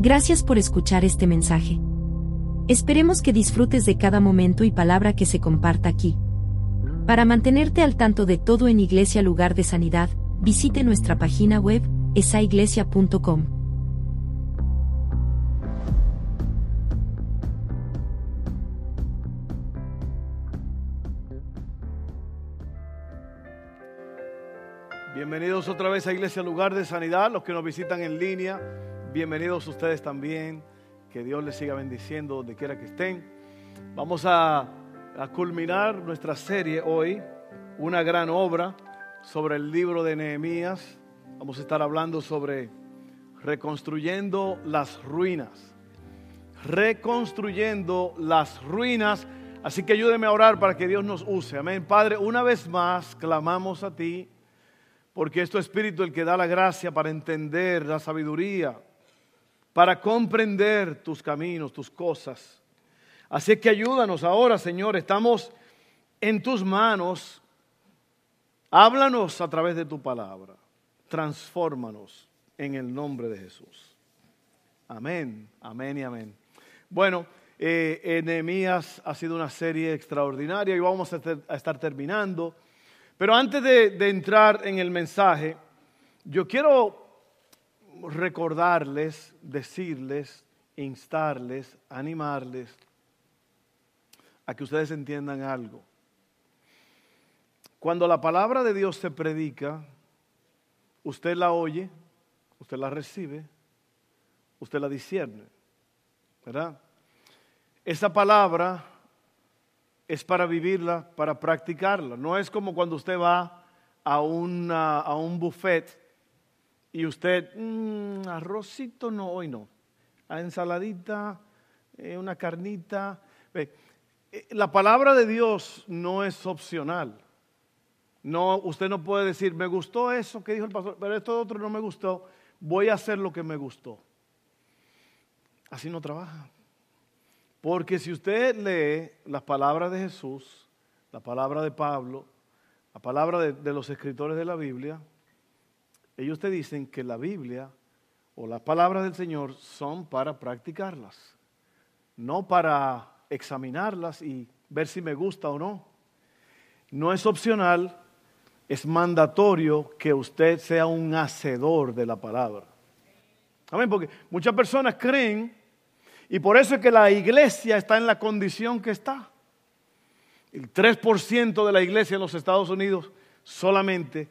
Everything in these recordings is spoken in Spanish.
Gracias por escuchar este mensaje. Esperemos que disfrutes de cada momento y palabra que se comparta aquí. Para mantenerte al tanto de todo en Iglesia Lugar de Sanidad, visite nuestra página web, esaiglesia.com. Bienvenidos otra vez a Iglesia Lugar de Sanidad, los que nos visitan en línea, bienvenidos ustedes también, que Dios les siga bendiciendo donde quiera que estén. Vamos a, a culminar nuestra serie hoy, una gran obra sobre el libro de Nehemías. Vamos a estar hablando sobre reconstruyendo las ruinas, reconstruyendo las ruinas. Así que ayúdeme a orar para que Dios nos use. Amén. Padre, una vez más clamamos a ti porque es tu Espíritu el que da la gracia para entender la sabiduría, para comprender tus caminos, tus cosas. Así que ayúdanos ahora, Señor, estamos en tus manos. Háblanos a través de tu palabra. Transfórmanos en el nombre de Jesús. Amén, amén y amén. Bueno, eh, ha sido una serie extraordinaria y vamos a, a estar terminando. Pero antes de, entrar en el mensaje, yo quiero recordarles, decirles, instarles, animarles a que ustedes entiendan algo. Cuando la palabra de Dios se predica, usted la oye, usted la recibe, usted la discierne, ¿verdad? Esa palabra es para vivirla, para practicarla. No es como cuando usted va a, a un buffet y usted, mmm, arrocito no, hoy no. A ensaladita, eh, una carnita. Eh, la palabra de Dios no es opcional. No, usted no puede decir, me gustó eso que dijo el pastor, pero esto otro no me gustó, voy a hacer lo que me gustó. Así no trabaja. Porque si usted lee las palabras de Jesús, la palabra de Pablo, la palabra de, los escritores de la Biblia, ellos te dicen que la Biblia o las palabras del Señor son para practicarlas, no para examinarlas y ver si me gusta o no. No es opcional, es mandatorio que usted sea un hacedor de la palabra. Amén, porque muchas personas creen y por eso es que la iglesia está en la condición que está. El 3% de la iglesia en los Estados Unidos solamente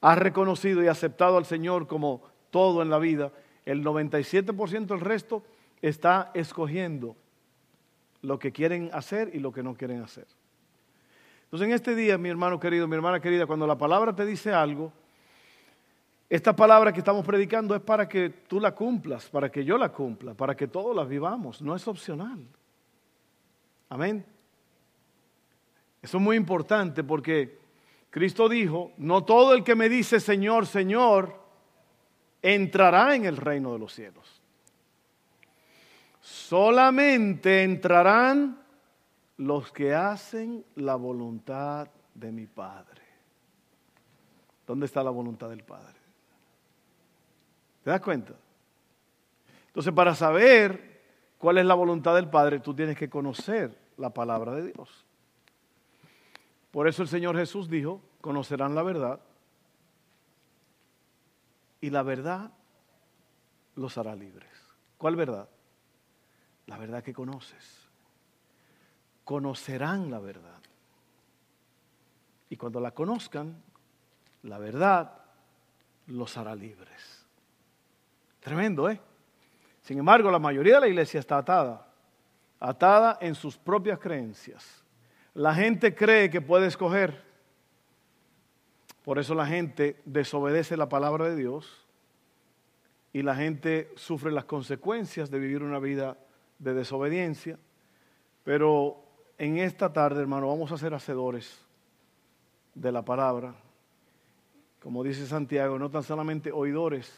ha reconocido y aceptado al Señor como todo en la vida. El 97% del resto está escogiendo lo que quieren hacer y lo que no quieren hacer. Entonces en este día, mi hermano querido, mi hermana querida, cuando la palabra te dice algo, esta palabra que estamos predicando es para que tú la cumplas, para que yo la cumpla, para que todos la vivamos, no es opcional. Amén. Eso es muy importante porque Cristo dijo, no todo el que me dice Señor, Señor, entrará en el reino de los cielos. Solamente entrarán los que hacen la voluntad de mi Padre. ¿Dónde está la voluntad del Padre? ¿Te das cuenta? Entonces, para saber cuál es la voluntad del Padre, tú tienes que conocer la palabra de Dios. Por eso el Señor Jesús dijo, conocerán la verdad y la verdad los hará libres. ¿Cuál verdad? La verdad que conoces. Conocerán la verdad. Y cuando la conozcan, la verdad los hará libres. Tremendo, ¿eh? Sin embargo, la mayoría de la iglesia está atada, atada en sus propias creencias. La gente cree que puede escoger, por eso la gente desobedece la palabra de Dios y la gente sufre las consecuencias de vivir una vida de desobediencia. Pero en esta tarde, hermano, vamos a ser hacedores de la palabra. Como dice Santiago, no tan solamente oidores,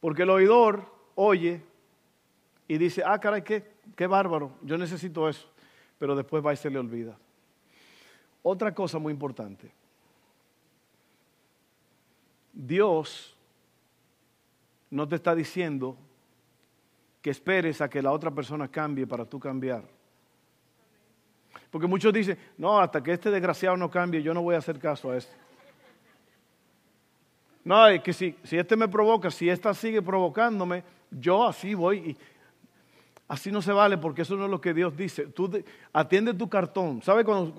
porque el oidor oye y dice, ah, caray, qué, qué bárbaro, yo necesito eso. Pero después va y se le olvida. Otra cosa muy importante. Dios no te está diciendo que esperes a que la otra persona cambie para tú cambiar. Porque muchos dicen, no, hasta que este desgraciado no cambie, yo no voy a hacer caso a este. No, es que si, si este me provoca, si esta sigue provocándome, yo así voy. Así no se vale porque eso no es lo que Dios dice. Tú atiende tu cartón. ¿Sabe cuando,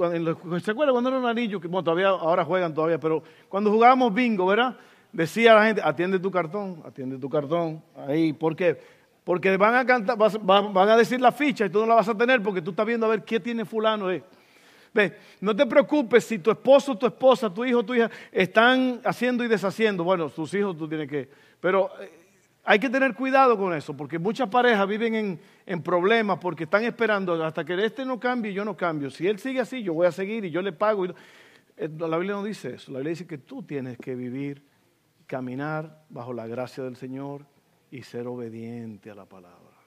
se acuerda cuando era un anillo? Que, bueno, todavía, ahora juegan todavía, pero cuando jugábamos bingo, ¿verdad? Decía la gente, atiende tu cartón, atiende tu cartón. Ahí, ¿por qué? Porque van a, cantar, van a decir la ficha y tú no la vas a tener porque tú estás viendo a ver qué tiene fulano. Eh. Ve, no te preocupes si tu esposo, tu esposa, tu hijo, tu hija están haciendo y deshaciendo. Bueno, tus hijos tú tienes que... Pero eh, hay que tener cuidado con eso porque muchas parejas viven en, en problemas porque están esperando hasta que este no cambie yo no cambio. Si él sigue así, yo voy a seguir y yo le pago. Eh, la Biblia no dice eso. La Biblia dice que tú tienes que vivir, caminar bajo la gracia del Señor y ser obediente a la palabra.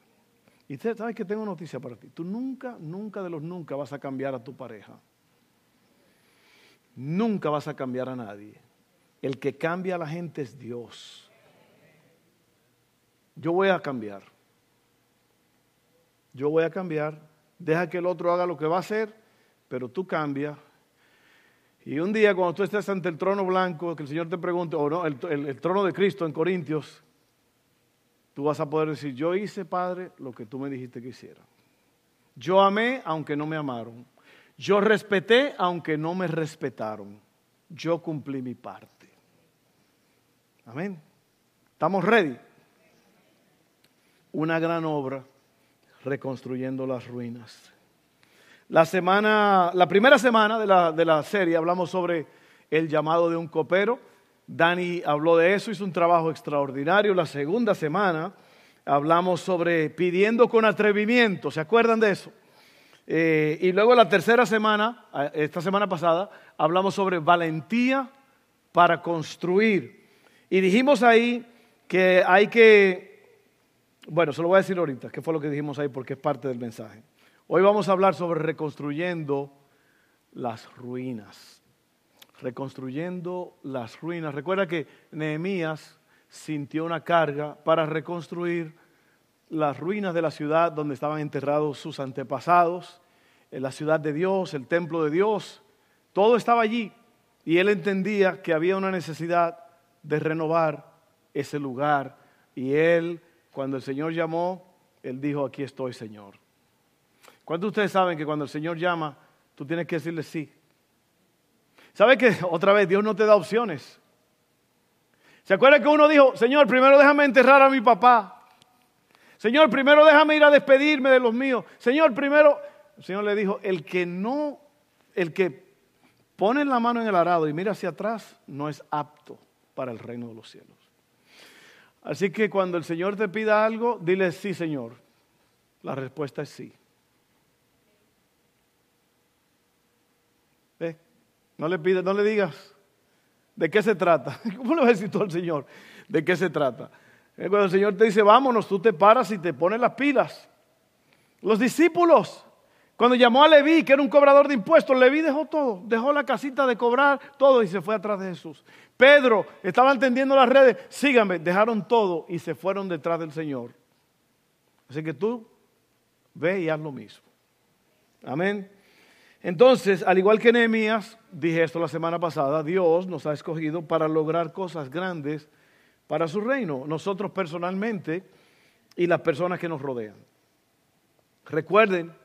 Y usted sabe que tengo noticia para ti. Tú nunca, nunca de los nunca vas a cambiar a tu pareja. Nunca vas a cambiar a nadie. El que cambia a la gente es Dios. Yo voy a cambiar. Yo voy a cambiar. Deja que el otro haga lo que va a hacer, pero tú cambia. Y un día cuando tú estés ante el trono blanco, que el Señor te pregunte, o no, el trono de Cristo en Corintios, tú vas a poder decir, yo hice, Padre, lo que tú me dijiste que hiciera. Yo amé aunque no me amaron. Yo respeté aunque no me respetaron. Yo cumplí mi parte. Amén. ¿Estamos ready? Una gran obra reconstruyendo las ruinas. La semana, la primera semana de la, de la serie hablamos sobre el llamado de un copero Dani habló de eso, hizo un trabajo extraordinario. La segunda semana hablamos sobre pidiendo con atrevimiento, ¿se acuerdan de eso? Eh, y luego la tercera semana, esta semana pasada, hablamos sobre valentía para construir. Y dijimos ahí que hay que, bueno, se lo voy a decir ahorita, qué fue lo que dijimos ahí porque es parte del mensaje. Hoy vamos a hablar sobre reconstruyendo las ruinas reconstruyendo las ruinas. Recuerda que Nehemías sintió una carga para reconstruir las ruinas de la ciudad donde estaban enterrados sus antepasados, en la ciudad de Dios, el templo de Dios. Todo estaba allí y él entendía que había una necesidad de renovar ese lugar. Y él, cuando el Señor llamó, él dijo, aquí estoy, Señor. ¿Cuántos de ustedes saben que cuando el Señor llama, tú tienes que decirle sí? ¿Sabe que otra vez Dios no te da opciones? ¿Se acuerda que uno dijo, Señor, primero déjame enterrar a mi papá? Señor, primero déjame ir a despedirme de los míos. Señor, primero, el Señor le dijo, el que no, el que pone la mano en el arado y mira hacia atrás, no es apto para el reino de los cielos. Así que cuando el Señor te pida algo, dile sí, Señor. La respuesta es sí. No le pides, no le digas de qué se trata. ¿Cómo le vas a decir al Señor de qué se trata? Eh, cuando el Señor te dice, vámonos, tú te paras y te pones las pilas. Los discípulos, cuando llamó a Leví, que era un cobrador de impuestos, Leví dejó todo, dejó la casita de cobrar todo y se fue atrás de Jesús. Pedro, estaban tendiendo las redes, síganme, dejaron todo y se fueron detrás del Señor. Así que tú ve y haz lo mismo. Amén. Entonces, al igual que Nehemías, dije esto la semana pasada, Dios nos ha escogido para lograr cosas grandes para su reino, nosotros personalmente y las personas que nos rodean. Recuerden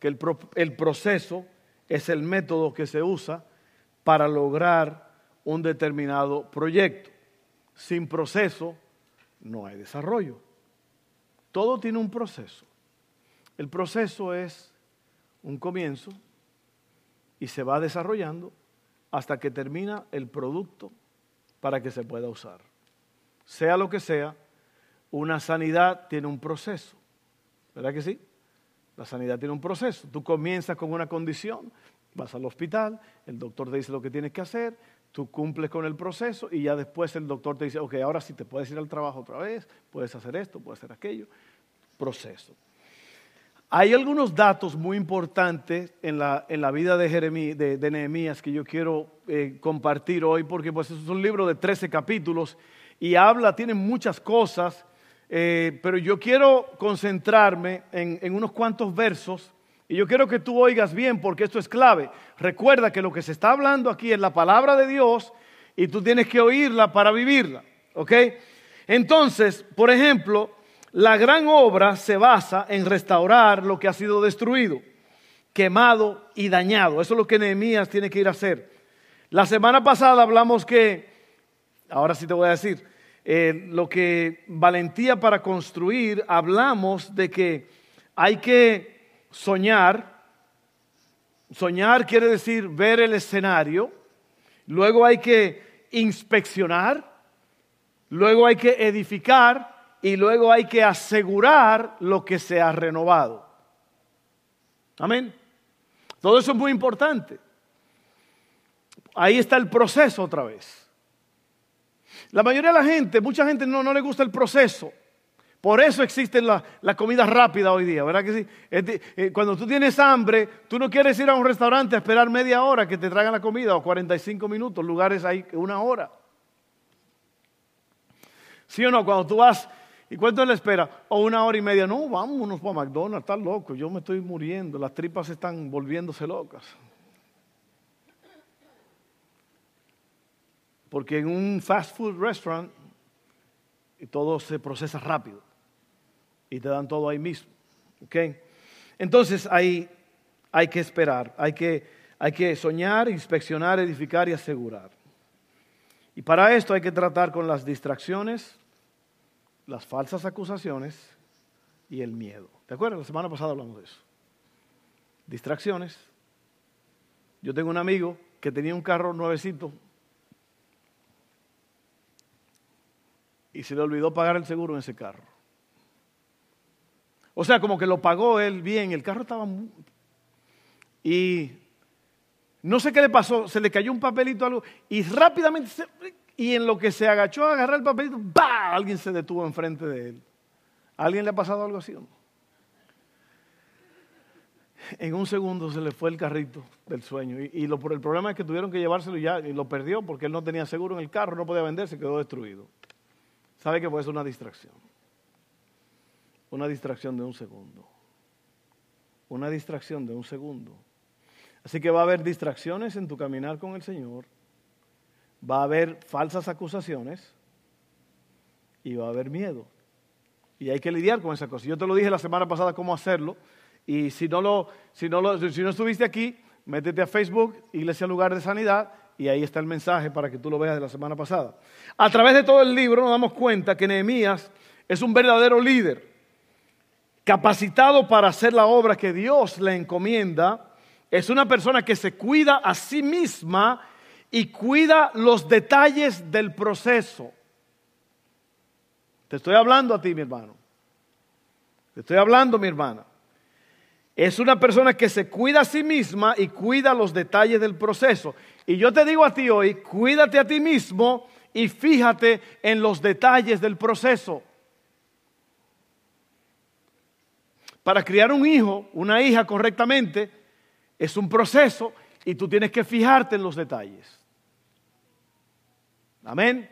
que el, el proceso es el método que se usa para lograr un determinado proyecto. Sin proceso no hay desarrollo. Todo tiene un proceso. El proceso es un comienzo, y se va desarrollando hasta que termina el producto para que se pueda usar. Sea lo que sea, una sanidad tiene un proceso. ¿Verdad que sí? La sanidad tiene un proceso. Tú comienzas con una condición, vas al hospital, el doctor te dice lo que tienes que hacer, tú cumples con el proceso y ya después el doctor te dice, ok, ahora sí te puedes ir al trabajo otra vez, puedes hacer esto, puedes hacer aquello. Proceso. Hay algunos datos muy importantes en la, en la vida de, de, Nehemías que yo quiero eh, compartir hoy porque pues, es un libro de 13 capítulos y habla, tiene muchas cosas eh, pero yo quiero concentrarme en, en unos cuantos versos y yo quiero que tú oigas bien porque esto es clave. Recuerda que lo que se está hablando aquí es la palabra de Dios y tú tienes que oírla para vivirla. ¿Ok? Entonces, por ejemplo, la gran obra se basa en restaurar lo que ha sido destruido, quemado y dañado. Eso es lo que Nehemías tiene que ir a hacer. La semana pasada hablamos que, ahora sí te voy a decir, eh, lo que valentía para construir, hablamos de que hay que soñar. Soñar quiere decir ver el escenario. Luego hay que inspeccionar. Luego hay que edificar y luego hay que asegurar lo que se ha renovado. Amén. Todo eso es muy importante. Ahí está el proceso otra vez. La mayoría de la gente, mucha gente no, no le gusta el proceso. Por eso existe la, la, comida rápida hoy día, ¿verdad que sí? Eh, cuando tú tienes hambre, tú no quieres ir a un restaurante a esperar media hora que te traigan la comida o 45 minutos, lugares hay una hora. ¿Sí o no? Cuando tú vas ¿Y cuánto le espera? O una hora y media. No, vámonos para McDonald's, está loco, yo me estoy muriendo, las tripas están volviéndose locas. Porque en un fast food restaurant todo se procesa rápido y te dan todo ahí mismo. Entonces hay, hay que esperar, hay que, hay que soñar, inspeccionar, edificar y asegurar. Y para esto hay que tratar con las distracciones, las falsas acusaciones y el miedo. ¿Te acuerdas? La semana pasada hablamos de eso. Distracciones. Yo tengo un amigo que tenía un carro nuevecito y se le olvidó pagar el seguro en ese carro. O sea, como que lo pagó él bien, el carro estaba... Y no sé qué le pasó, se le cayó un papelito algo y rápidamente y en lo que se agachó a agarrar el papelito, ¡bah! Alguien se detuvo enfrente de él. ¿A alguien le ha pasado algo así? En un segundo se le fue el carrito del sueño. Y, el problema es que tuvieron que llevárselo ya y lo perdió porque él no tenía seguro en el carro, no podía vender, se quedó destruido. ¿Sabe que puede ser una distracción? Una distracción de un segundo. Una distracción de un segundo. Así que va a haber distracciones en tu caminar con el Señor va a haber falsas acusaciones y va a haber miedo. Y hay que lidiar con esa cosa. Yo te lo dije la semana pasada cómo hacerlo. Y si no, lo, si no, lo, si no estuviste aquí, métete a Facebook, Iglesia Lugar de Sanidad, y ahí está el mensaje para que tú lo veas de la semana pasada. A través de todo el libro nos damos cuenta que Nehemías es un verdadero líder, capacitado para hacer la obra que Dios le encomienda. Es una persona que se cuida a sí misma y cuida los detalles del proceso. Te estoy hablando a ti, mi hermano. Te estoy hablando, mi hermana. Es una persona que se cuida a sí misma y cuida los detalles del proceso. Y yo te digo a ti hoy, cuídate a ti mismo y fíjate en los detalles del proceso. Para criar un hijo, una hija correctamente, es un proceso y tú tienes que fijarte en los detalles. Amén.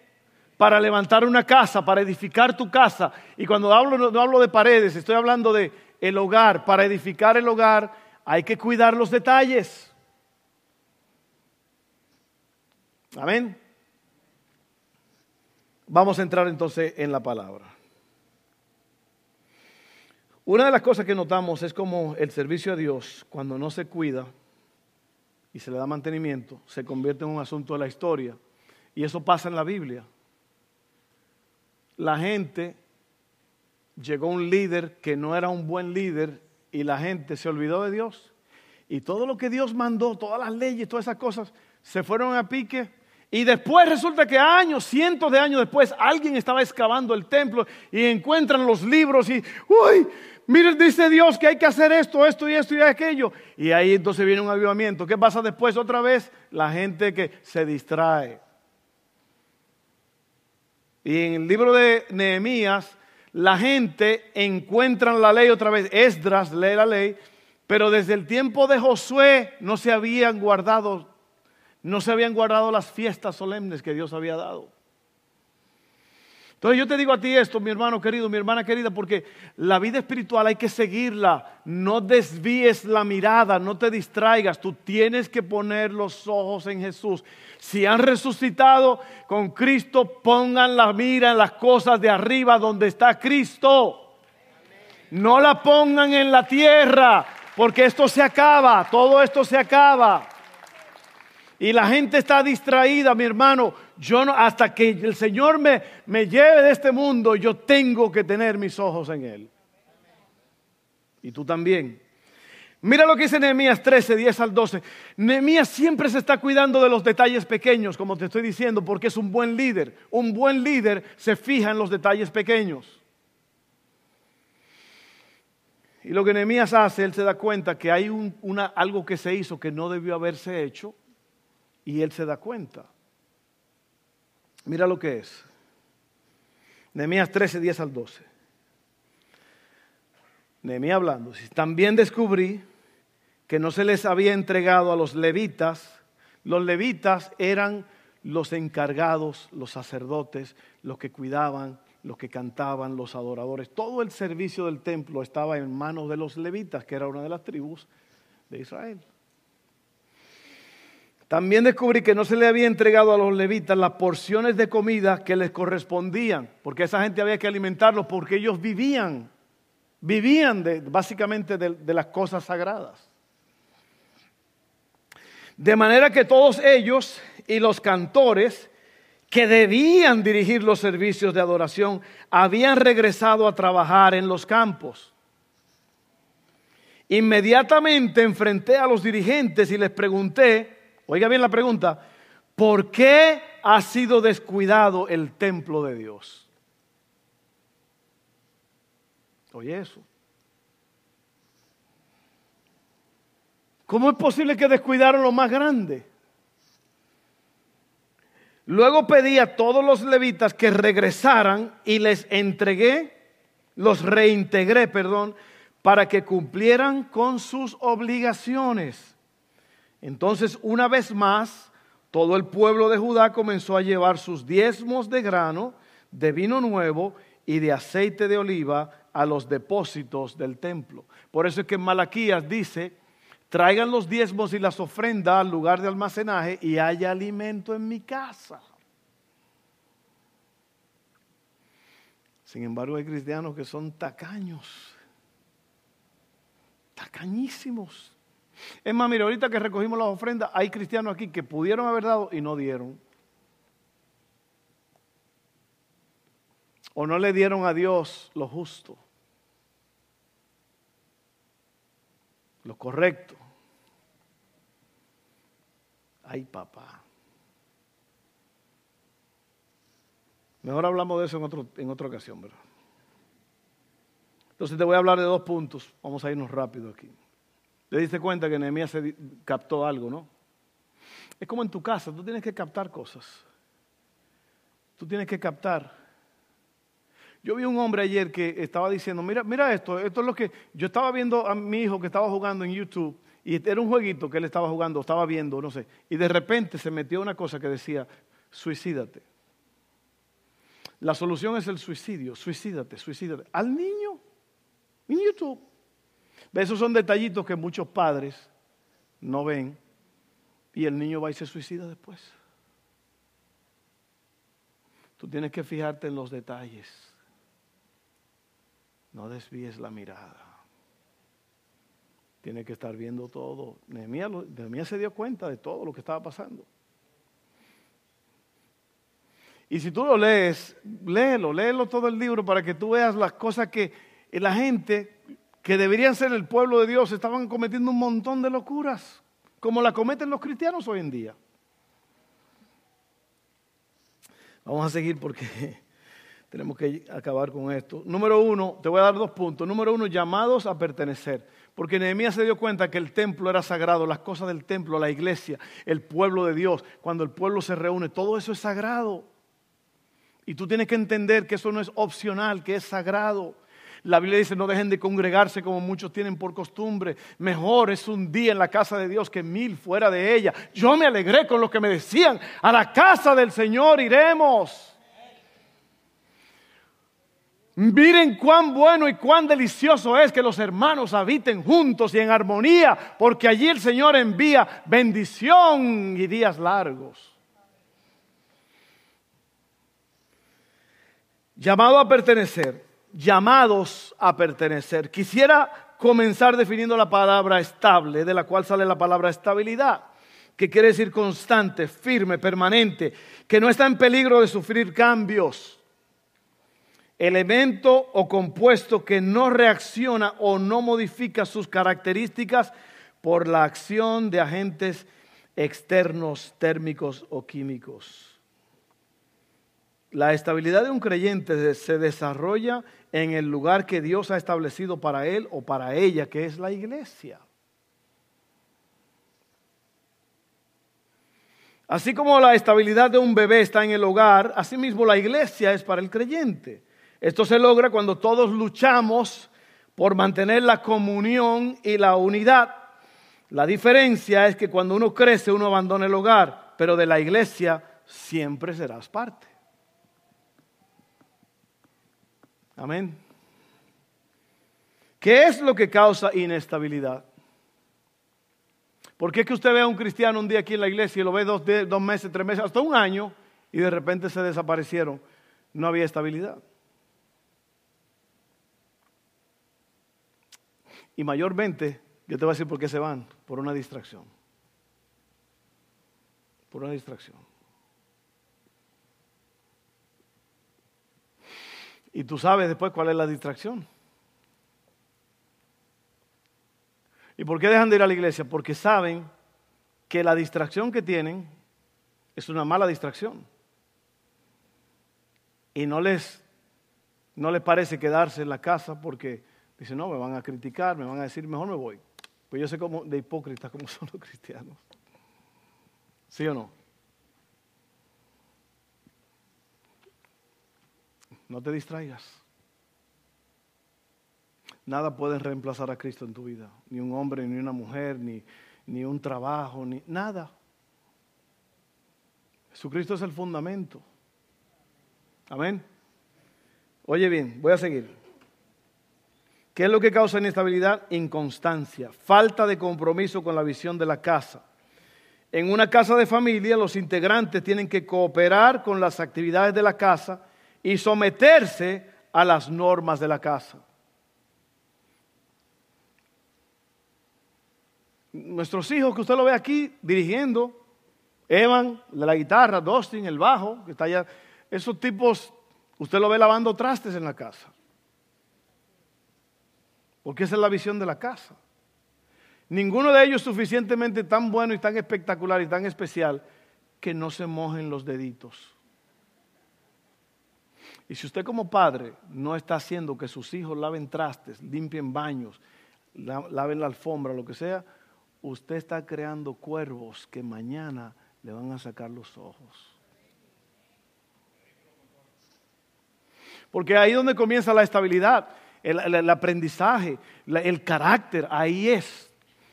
Para levantar una casa, para edificar tu casa. Y cuando hablo, no hablo de paredes, estoy hablando de el hogar. Para edificar el hogar hay que cuidar los detalles. Amén. Vamos a entrar entonces en la palabra. Una de las cosas que notamos es como el servicio a Dios, cuando no se cuida y se le da mantenimiento, se convierte en un asunto de la historia y eso pasa en la Biblia. La gente, llegó un líder que no era un buen líder y la gente se olvidó de Dios. Y todo lo que Dios mandó, todas las leyes, todas esas cosas, se fueron a pique. Y después resulta que años, cientos de años después, alguien estaba excavando el templo y encuentran los libros y, uy, miren, dice Dios que hay que hacer esto, esto y esto y aquello. Y ahí entonces viene un avivamiento. ¿Qué pasa después otra vez? La gente que se distrae. Y en el libro de Nehemías, la gente encuentra la ley otra vez. Esdras lee la ley, pero desde el tiempo de Josué no se habían guardado, no se habían guardado las fiestas solemnes que Dios había dado. Entonces yo te digo a ti esto, mi hermano querido, mi hermana querida, porque la vida espiritual hay que seguirla. No desvíes la mirada, no te distraigas. Tú tienes que poner los ojos en Jesús. Si han resucitado con Cristo, pongan la mira en las cosas de arriba donde está Cristo. No la pongan en la tierra, porque esto se acaba, todo esto se acaba. Y la gente está distraída, mi hermano. Yo no, hasta que el Señor me, me lleve de este mundo, yo tengo que tener mis ojos en Él. Y tú también. Mira lo que dice Nehemías 13, 10 al 12. Nehemías siempre se está cuidando de los detalles pequeños, como te estoy diciendo, porque es un buen líder. Un buen líder se fija en los detalles pequeños. Y lo que Nehemías hace, él se da cuenta que hay una, algo que se hizo que no debió haberse hecho y él se da cuenta. Mira lo que es. Nehemías 13, 10 al 12. Nehemías hablando. También descubrí que no se les había entregado a los levitas. Los levitas eran los encargados, los sacerdotes, los que cuidaban, los que cantaban, los adoradores. Todo el servicio del templo estaba en manos de los levitas, que era una de las tribus de Israel. También descubrí que no se le había entregado a los levitas las porciones de comida que les correspondían, porque esa gente había que alimentarlos porque ellos vivían, vivían básicamente de, de las cosas sagradas. De manera que todos ellos y los cantores que debían dirigir los servicios de adoración habían regresado a trabajar en los campos. Inmediatamente enfrenté a los dirigentes y les pregunté, Oiga bien la pregunta, ¿por qué ha sido descuidado el templo de Dios? Oye eso. ¿Cómo es posible que descuidaron lo más grande? Luego pedí a todos los levitas que regresaran y les entregué, los reintegré, perdón, para que cumplieran con sus obligaciones. Entonces, una vez más, todo el pueblo de Judá comenzó a llevar sus diezmos de grano, de vino nuevo y de aceite de oliva a los depósitos del templo. Por eso es que Malaquías dice, traigan los diezmos y las ofrendas al lugar de almacenaje y haya alimento en mi casa. Sin embargo, hay cristianos que son tacaños, tacañísimos. Es más, mire, ahorita que recogimos las ofrendas, hay cristianos aquí que pudieron haber dado y no dieron. O no le dieron a Dios lo justo, lo correcto. Ay, papá. Mejor hablamos de eso en, otro, en otra ocasión, ¿verdad? Entonces te voy a hablar de dos puntos. Vamos a irnos rápido aquí. Le diste cuenta que Nehemías se captó algo, ¿no? Es como en tu casa, tú tienes que captar cosas. Tú tienes que captar. Yo vi un hombre ayer que estaba diciendo, mira, mira esto, esto es lo que yo estaba viendo a mi hijo que estaba jugando en YouTube y era un jueguito que él estaba jugando, estaba viendo, no sé, y de repente se metió una cosa que decía, suicídate. La solución es el suicidio, suicídate, suicídate. Al niño, en YouTube. Esos son detallitos que muchos padres no ven y el niño va y se suicida después. Tú tienes que fijarte en los detalles. No desvíes la mirada. Tienes que estar viendo todo. Nehemías, se dio cuenta de todo lo que estaba pasando. Y si tú lo lees, léelo, léelo todo el libro para que tú veas las cosas que la gente que deberían ser el pueblo de Dios estaban cometiendo un montón de locuras, como la cometen los cristianos hoy en día. Vamos a seguir porque tenemos que acabar con esto. Número uno, te voy a dar dos puntos. Número uno, llamados a pertenecer. Porque Nehemías se dio cuenta que el templo era sagrado, las cosas del templo, la iglesia, el pueblo de Dios, cuando el pueblo se reúne, todo eso es sagrado. Y tú tienes que entender que eso no es opcional, que es sagrado. La Biblia dice, no dejen de congregarse como muchos tienen por costumbre. Mejor es un día en la casa de Dios que mil fuera de ella. Yo me alegré con lo que me decían, a la casa del Señor iremos. Miren cuán bueno y cuán delicioso es que los hermanos habiten juntos y en armonía, porque allí el Señor envía bendición y días largos. Llamado a pertenecer, llamados a pertenecer. Quisiera comenzar definiendo la palabra estable, de la cual sale la palabra estabilidad, que quiere decir constante, firme, permanente, que no está en peligro de sufrir cambios elemento o compuesto que no reacciona o no modifica sus características por la acción de agentes externos, térmicos o químicos. La estabilidad de un creyente se desarrolla en el lugar que Dios ha establecido para él o para ella, que es la iglesia. Así como la estabilidad de un bebé está en el hogar, asimismo la iglesia es para el creyente. Esto se logra cuando todos luchamos por mantener la comunión y la unidad. La diferencia es que cuando uno crece uno abandona el hogar, pero de la iglesia siempre serás parte. Amén. ¿Qué es lo que causa inestabilidad? ¿Por qué es que usted ve a un cristiano un día aquí en la iglesia y lo ve dos, dos meses, tres meses, hasta un año y de repente se desaparecieron? No había estabilidad. Y mayormente, yo te voy a decir por qué se van, por una distracción. Por una distracción. Y tú sabes después cuál es la distracción. ¿Y por qué dejan de ir a la iglesia? Porque saben que la distracción que tienen es una mala distracción. Y no les, no les parece quedarse en la casa porque Dice, no, me van a criticar, me van a decir, mejor me voy. Pues yo sé cómo, de hipócritas como son los cristianos. ¿Sí o no? No te distraigas. Nada puede reemplazar a Cristo en tu vida. Ni un hombre, ni una mujer, ni, ni un trabajo, ni nada. Jesucristo es el fundamento. Amén. Oye bien, voy a seguir. ¿Qué es lo que causa inestabilidad? Inconstancia, falta de compromiso con la visión de la casa. En una casa de familia los integrantes tienen que cooperar con las actividades de la casa y someterse a las normas de la casa. Nuestros hijos, que usted lo ve aquí dirigiendo, Evan, la guitarra, Dustin, el bajo, que está allá, esos tipos, usted lo ve lavando trastes en la casa. Porque esa es la visión de la casa. Ninguno de ellos suficientemente tan bueno y tan espectacular y tan especial que no se mojen los deditos. Y si usted como padre no está haciendo que sus hijos laven trastes, limpien baños, laven la alfombra, lo que sea, usted está creando cuervos que mañana le van a sacar los ojos. Porque ahí es donde comienza la estabilidad el, aprendizaje, el carácter, ahí es.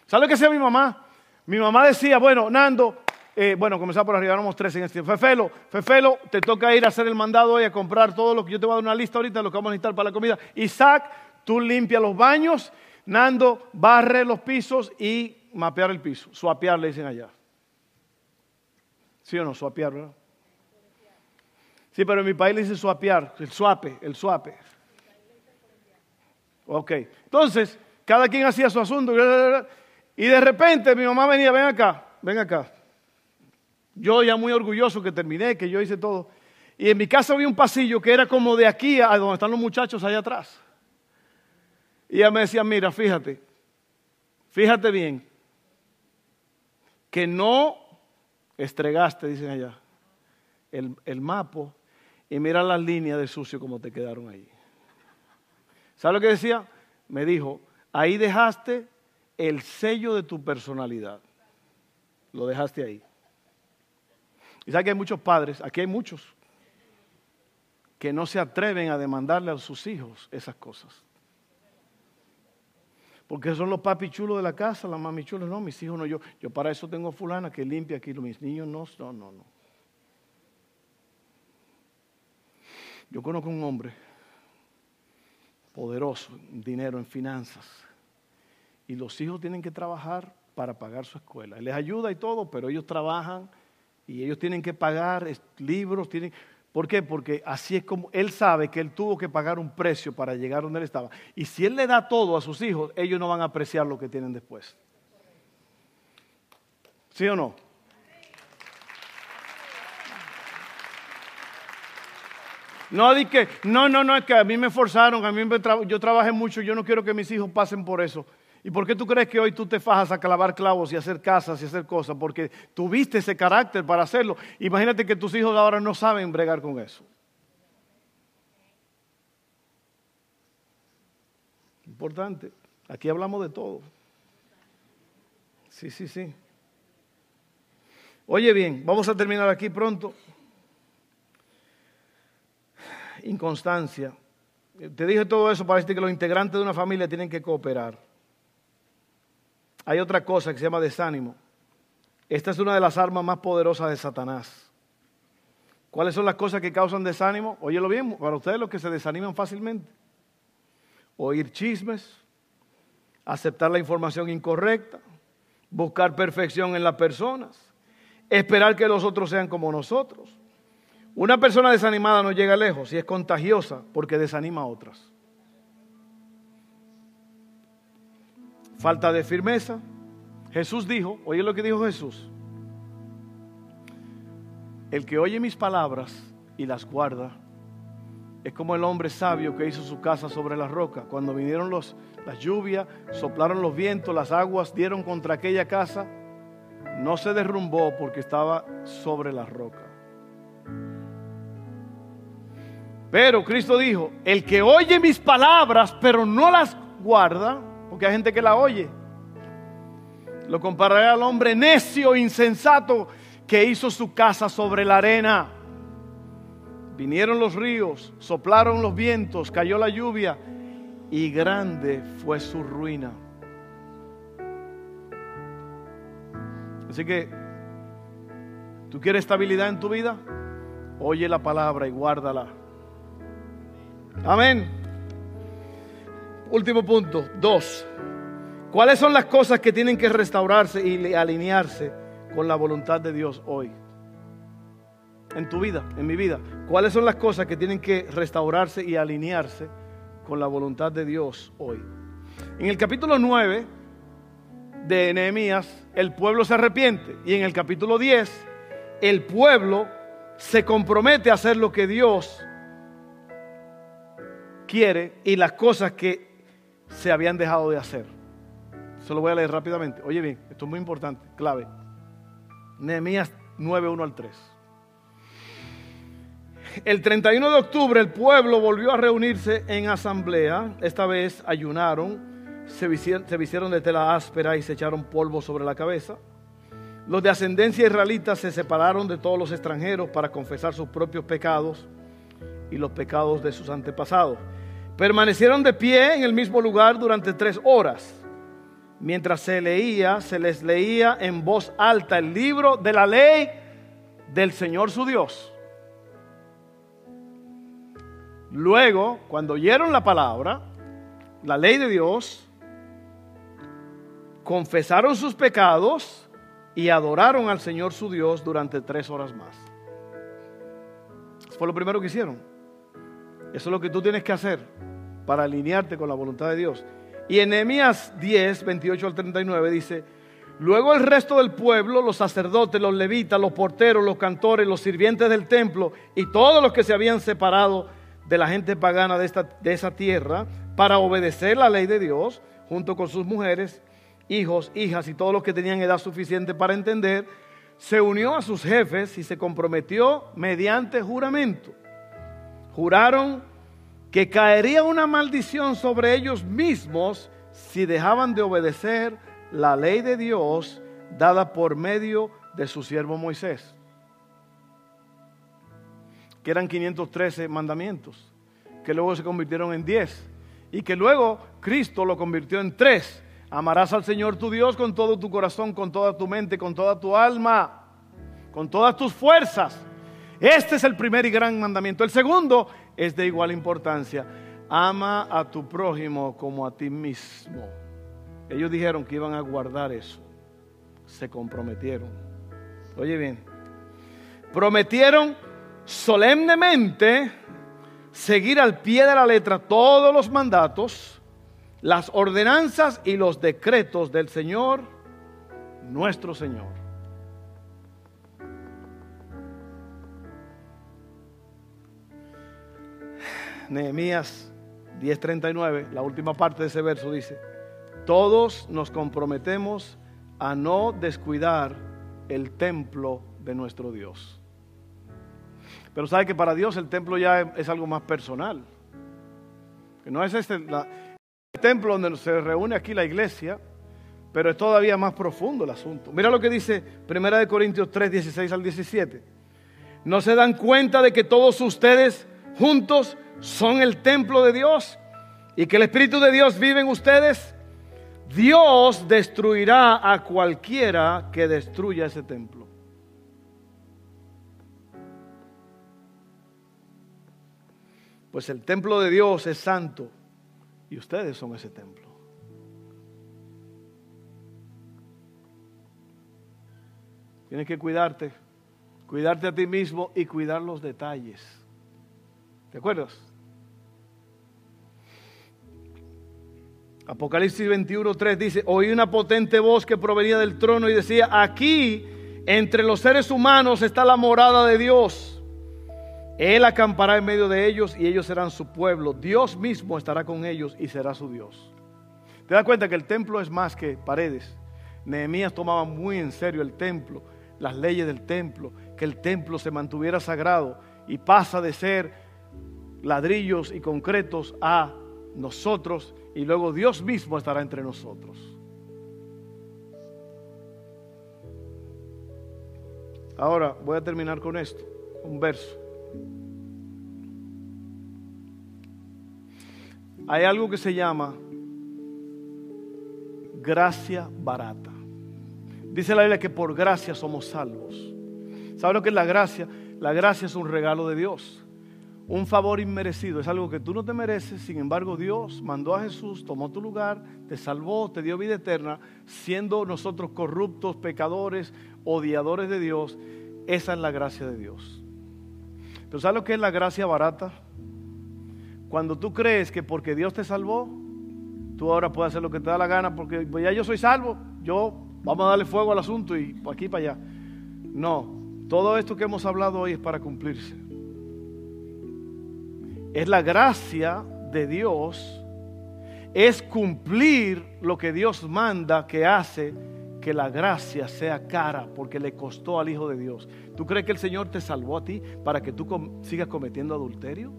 ¿Sabe lo que hacía mi mamá? Mi mamá decía, bueno, Nando, eh, bueno, comenzaba por arriba, éramos tres en este. Fefelo, Fefelo, te toca ir a hacer el mandado hoy a comprar todo lo que yo te voy a dar una lista ahorita lo que vamos a necesitar para la comida. Isaac, tú limpias los baños, Nando, barre los pisos y mapear el piso. Suapear, le dicen allá. ¿Sí o no? Suapear, ¿verdad? Sí, pero en mi país le dicen suapear, el suape, el suape. Ok, entonces, cada quien hacía su asunto. Y de repente mi mamá venía, ven acá, ven acá. Yo ya muy orgulloso que terminé, que yo hice todo. Y en mi casa había un pasillo que era como de aquí a donde están los muchachos allá atrás. Y ella me decía, mira, fíjate, fíjate bien, que no estregaste, dicen allá, el, el y mira las líneas de sucio como te quedaron ahí. ¿Sabe lo que decía? Me dijo, ahí dejaste el sello de tu personalidad. Lo dejaste ahí. Y sabe que hay muchos padres, aquí hay muchos, que no se atreven a demandarle a sus hijos esas cosas. Porque son los papi chulos de la casa, las mami chulos. No, mis hijos no, yo, yo para eso tengo fulana que limpia aquí, mis niños no, no, no, no. Yo conozco un hombre poderoso, dinero en finanzas. Y los hijos tienen que trabajar para pagar su escuela. Les ayuda y todo, pero ellos trabajan y ellos tienen que pagar libros, tienen... ¿Por qué? Porque así es como él sabe que él tuvo que pagar un precio para llegar donde él estaba. Y si él le da todo a sus hijos, ellos no van a apreciar lo que tienen después. ¿Sí o no? No, di no, no, no, es que a mí me forzaron, a mí me yo trabajé mucho, yo no quiero que mis hijos pasen por eso. ¿Y por qué tú crees que hoy tú te fajas a clavar clavos y hacer casas y hacer cosas? Porque tuviste ese carácter para hacerlo. Imagínate que tus hijos ahora no saben bregar con eso. Importante. Aquí hablamos de todo. Sí, sí, sí. Oye bien, vamos a terminar aquí pronto inconstancia. Te dije todo eso para decirte que los integrantes de una familia tienen que cooperar. Hay otra cosa que se llama desánimo. Esta es una de las armas más poderosas de Satanás. ¿Cuáles son las cosas que causan desánimo? Óyelo bien, para ustedes los que se desaniman fácilmente. Oír chismes, aceptar la información incorrecta, buscar perfección en las personas, esperar que los otros sean como nosotros, una persona desanimada no llega lejos y es contagiosa porque desanima a otras. Falta de firmeza. Jesús dijo, oye lo que dijo Jesús, el que oye mis palabras y las guarda es como el hombre sabio que hizo su casa sobre la roca. Cuando vinieron los, las lluvias, soplaron los vientos, las aguas dieron contra aquella casa, no se derrumbó porque estaba sobre la roca. Pero Cristo dijo, el que oye mis palabras pero no las guarda, porque hay gente que la oye, lo compararé al hombre necio, insensato, que hizo su casa sobre la arena. Vinieron los ríos, soplaron los vientos, cayó la lluvia y grande fue su ruina. Así que, ¿tú quieres estabilidad en tu vida? Oye la palabra y guárdala. Amén. Último punto, dos. ¿Cuáles son las cosas que tienen que restaurarse y alinearse con la voluntad de Dios hoy? En tu vida, en mi vida. ¿Cuáles son las cosas que tienen que restaurarse y alinearse con la voluntad de Dios hoy? En el capítulo 9 de Nehemías, el pueblo se arrepiente. Y en el capítulo 10, el pueblo se compromete a hacer lo que Dios quiere y las cosas que se habían dejado de hacer. Se lo voy a leer rápidamente. Oye bien, esto es muy importante, clave. Nehemías 9, 1 al 3. El 31 de octubre el pueblo volvió a reunirse en asamblea. Esta vez ayunaron, se vistieron, se vistieron de tela áspera y se echaron polvo sobre la cabeza. Los de ascendencia israelita se separaron de todos los extranjeros para confesar sus propios pecados y los pecados de sus antepasados. Permanecieron de pie en el mismo lugar durante tres horas. Mientras se leía, se les leía en voz alta el libro de la ley del Señor su Dios. Luego, cuando oyeron la palabra, la ley de Dios, confesaron sus pecados y adoraron al Señor su Dios durante tres horas más. Eso fue lo primero que hicieron. Eso es lo que tú tienes que hacer para alinearte con la voluntad de Dios. Y en Nehemías 10, 28 al 39 dice, luego el resto del pueblo, los sacerdotes, los levitas, los porteros, los cantores, los sirvientes del templo y todos los que se habían separado de la gente pagana de, esta, de esa tierra para obedecer la ley de Dios, junto con sus mujeres, hijos, hijas y todos los que tenían edad suficiente para entender, se unió a sus jefes y se comprometió mediante juramento juraron que caería una maldición sobre ellos mismos si dejaban de obedecer la ley de Dios dada por medio de su siervo Moisés, que eran 513 mandamientos, que luego se convirtieron en 10 y que luego Cristo lo convirtió en 3. Amarás al Señor tu Dios con todo tu corazón, con toda tu mente, con toda tu alma, con todas tus fuerzas este es el primer y gran mandamiento. El segundo es de igual importancia. ama a tu prójimo como a ti mismo. Ellos dijeron que iban a guardar eso. Se comprometieron. Oye bien, prometieron solemnemente seguir al pie de la letra todos los mandatos, las ordenanzas y los decretos del Señor, nuestro Señor. Nehemías 10:39, la última parte de ese verso dice, todos nos comprometemos a no descuidar el templo de nuestro Dios. Pero sabe que para Dios el templo ya es algo más personal. Que no es este el templo donde se reúne aquí la iglesia, pero es todavía más profundo el asunto. Mira lo que dice 1 Corintios 3, 16 al 17. ¿No se dan cuenta de que todos ustedes juntos son el templo de Dios y que el Espíritu de Dios vive en ustedes? Dios destruirá a cualquiera que destruya ese templo. Pues el templo de Dios es santo y ustedes son ese templo. Tienes que cuidarte, cuidarte a ti mismo y cuidar los detalles. ¿Te acuerdas? Apocalipsis 21.3 dice, oí una potente voz que provenía del trono y decía, aquí entre los seres humanos está la morada de Dios él acampará en medio de ellos y ellos serán su pueblo. Dios mismo estará con ellos y será su Dios. ¿Te das cuenta que el templo es más que paredes? Nehemías tomaba muy en serio el templo, las leyes del templo, que el templo se mantuviera sagrado y pasa de ser ladrillos y concretos a nosotros y luego Dios mismo estará entre nosotros. Ahora voy a terminar con esto, un verso. Hay algo que se llama gracia barata. Dice la Biblia que por gracia somos salvos. ¿Sabe lo que es la gracia? La gracia es un regalo de Dios. Un favor inmerecido. Es algo que tú no te mereces. Sin embargo, Dios mandó a Jesús, tomó tu lugar, te salvó, te dio vida eterna, siendo nosotros corruptos, pecadores, odiadores de Dios. Esa es la gracia de Dios. Pero ¿sabes lo que es la gracia barata? Cuando tú crees que porque Dios te salvó, tú ahora puedes hacer lo que te da la gana porque pues ya yo soy salvo, yo vamos a darle fuego al asunto y aquí para allá. No, todo esto que hemos hablado hoy es para cumplirse. Es la gracia de Dios, es cumplir lo que Dios manda que hace que la gracia sea cara porque le costó al Hijo de Dios. ¿Tú crees que el Señor te salvó a ti para que tú sigas cometiendo adulterio?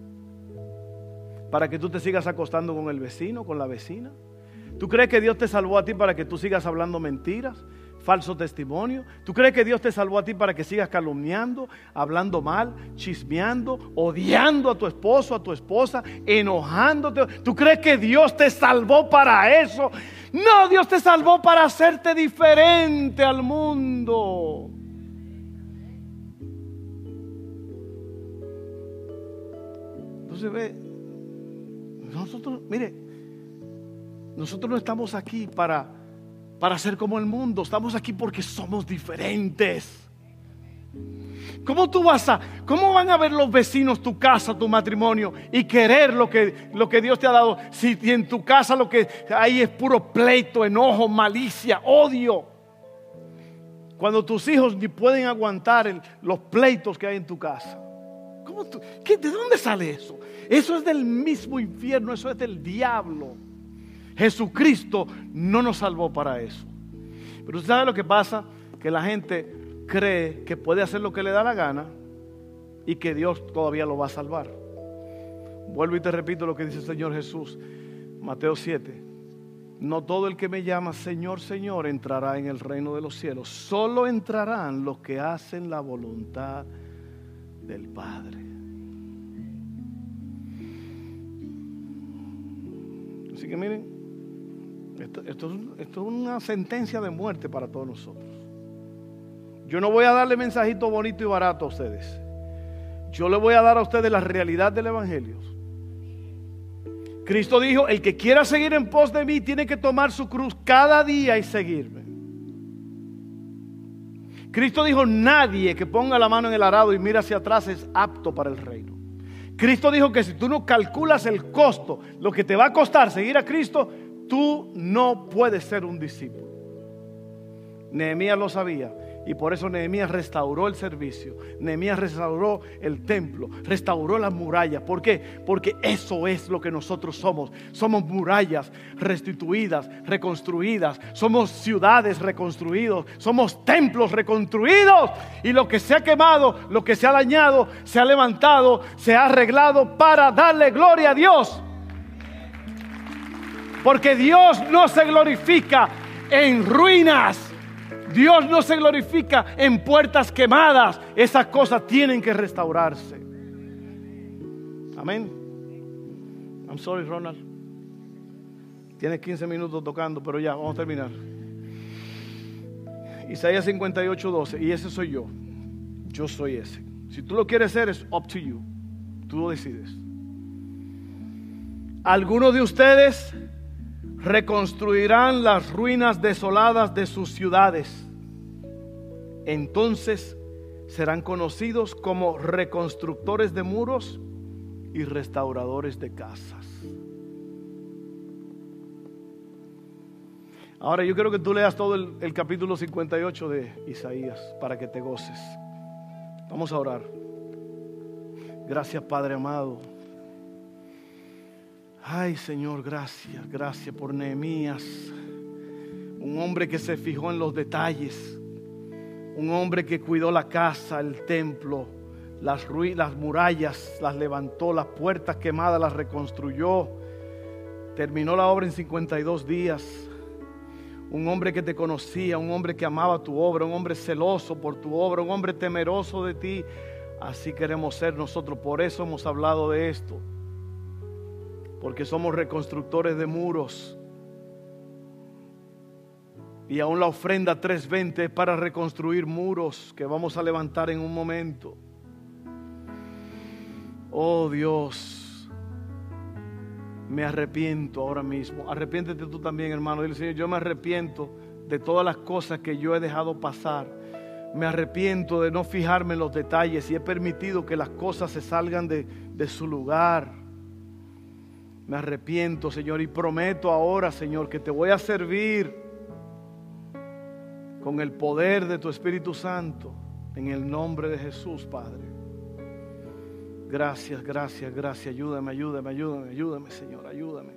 ¿Para que tú te sigas acostando con el vecino, con la vecina? ¿Tú crees que Dios te salvó a ti para que tú sigas hablando mentiras? Falso testimonio? ¿Tú crees que Dios te salvó a ti para que sigas calumniando, hablando mal, chismeando, odiando a tu esposo, a tu esposa, enojándote? ¿Tú crees que Dios te salvó para eso? No, Dios te salvó para hacerte diferente al mundo. Entonces ve, nosotros, mire, nosotros no estamos aquí para para ser como el mundo. Estamos aquí porque somos diferentes. ¿Cómo tú vas a, cómo van a ver los vecinos tu casa, tu matrimonio y querer lo que, lo que Dios te ha dado si en tu casa lo que hay es puro pleito, enojo, malicia, odio? Cuando tus hijos ni pueden aguantar los pleitos que hay en tu casa. ¿Cómo ¿qué, ¿De dónde sale eso? Eso es del mismo infierno, eso es del diablo. Jesucristo no nos salvó para eso. Pero usted sabe lo que pasa, que la gente cree que puede hacer lo que le da la gana y que Dios todavía lo va a salvar. Vuelvo y te repito lo que dice el Señor Jesús, Mateo 7. No todo el que me llama Señor, Señor entrará en el reino de los cielos. Solo entrarán los que hacen la voluntad del Padre. Así que miren, esto, es, una sentencia de muerte para todos nosotros. Yo no voy a darle mensajito bonito y barato a ustedes. Yo le voy a dar a ustedes la realidad del Evangelio. Cristo dijo, el que quiera seguir en pos de mí tiene que tomar su cruz cada día y seguirme. Cristo dijo, nadie que ponga la mano en el arado y mira hacia atrás es apto para el reino. Cristo dijo que si tú no calculas el costo, lo que te va a costar seguir a Cristo, tú no puedes ser un discípulo. Nehemías lo sabía. Y por eso Nehemías restauró el servicio, Nehemías restauró el templo, restauró las murallas. ¿Por qué? Porque eso es lo que nosotros somos. Somos murallas restituidas, reconstruidas. Somos ciudades reconstruidas. Somos templos reconstruidos. Y lo que se ha quemado, lo que se ha dañado, se ha levantado, se ha arreglado para darle gloria a Dios. Porque Dios no se glorifica en ruinas. Dios no se glorifica en puertas quemadas. Esas cosas tienen que restaurarse. Amén. I'm sorry, Ronald. Tienes 15 minutos tocando, pero ya, vamos a terminar. Isaías 58, 12. Y ese soy yo. Yo soy ese. Si tú lo quieres ser, es up to you. Tú lo decides. Algunos de ustedes reconstruirán las ruinas desoladas de sus ciudades entonces serán conocidos como reconstructores de muros y restauradores de casas. Ahora yo quiero que tú leas todo el, capítulo 58 de Isaías para que te goces. Vamos a orar. Gracias Padre amado. Ay Señor, gracias, gracias por Nehemías. Un hombre que se fijó en los detalles un hombre que cuidó la casa, el templo, las, las murallas, las levantó, las puertas quemadas las reconstruyó. Terminó la obra en 52 días. Un hombre que te conocía, un hombre que amaba tu obra, un hombre celoso por tu obra, un hombre temeroso de ti. Así queremos ser nosotros. Por eso hemos hablado de esto. Porque somos reconstructores de muros y aún la ofrenda 320 es para reconstruir muros que vamos a levantar en un momento. Oh Dios, me arrepiento ahora mismo. Arrepiéntete tú también, hermano. Dile, Señor, yo me arrepiento de todas las cosas que yo he dejado pasar. Me arrepiento de no fijarme en los detalles y he permitido que las cosas se salgan de, de su lugar. Me arrepiento, Señor, y prometo ahora, Señor, que te voy a servir con el poder de tu Espíritu Santo, en el nombre de Jesús, Padre. Gracias, gracias, gracias. Ayúdame, ayúdame, ayúdame, ayúdame, Señor, ayúdame.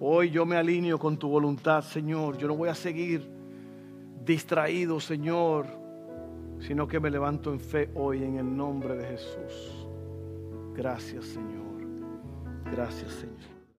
Hoy yo me alineo con tu voluntad, Señor. Yo no voy a seguir distraído, Señor, sino que me levanto en fe hoy en el nombre de Jesús. Gracias, Señor. Gracias, Señor.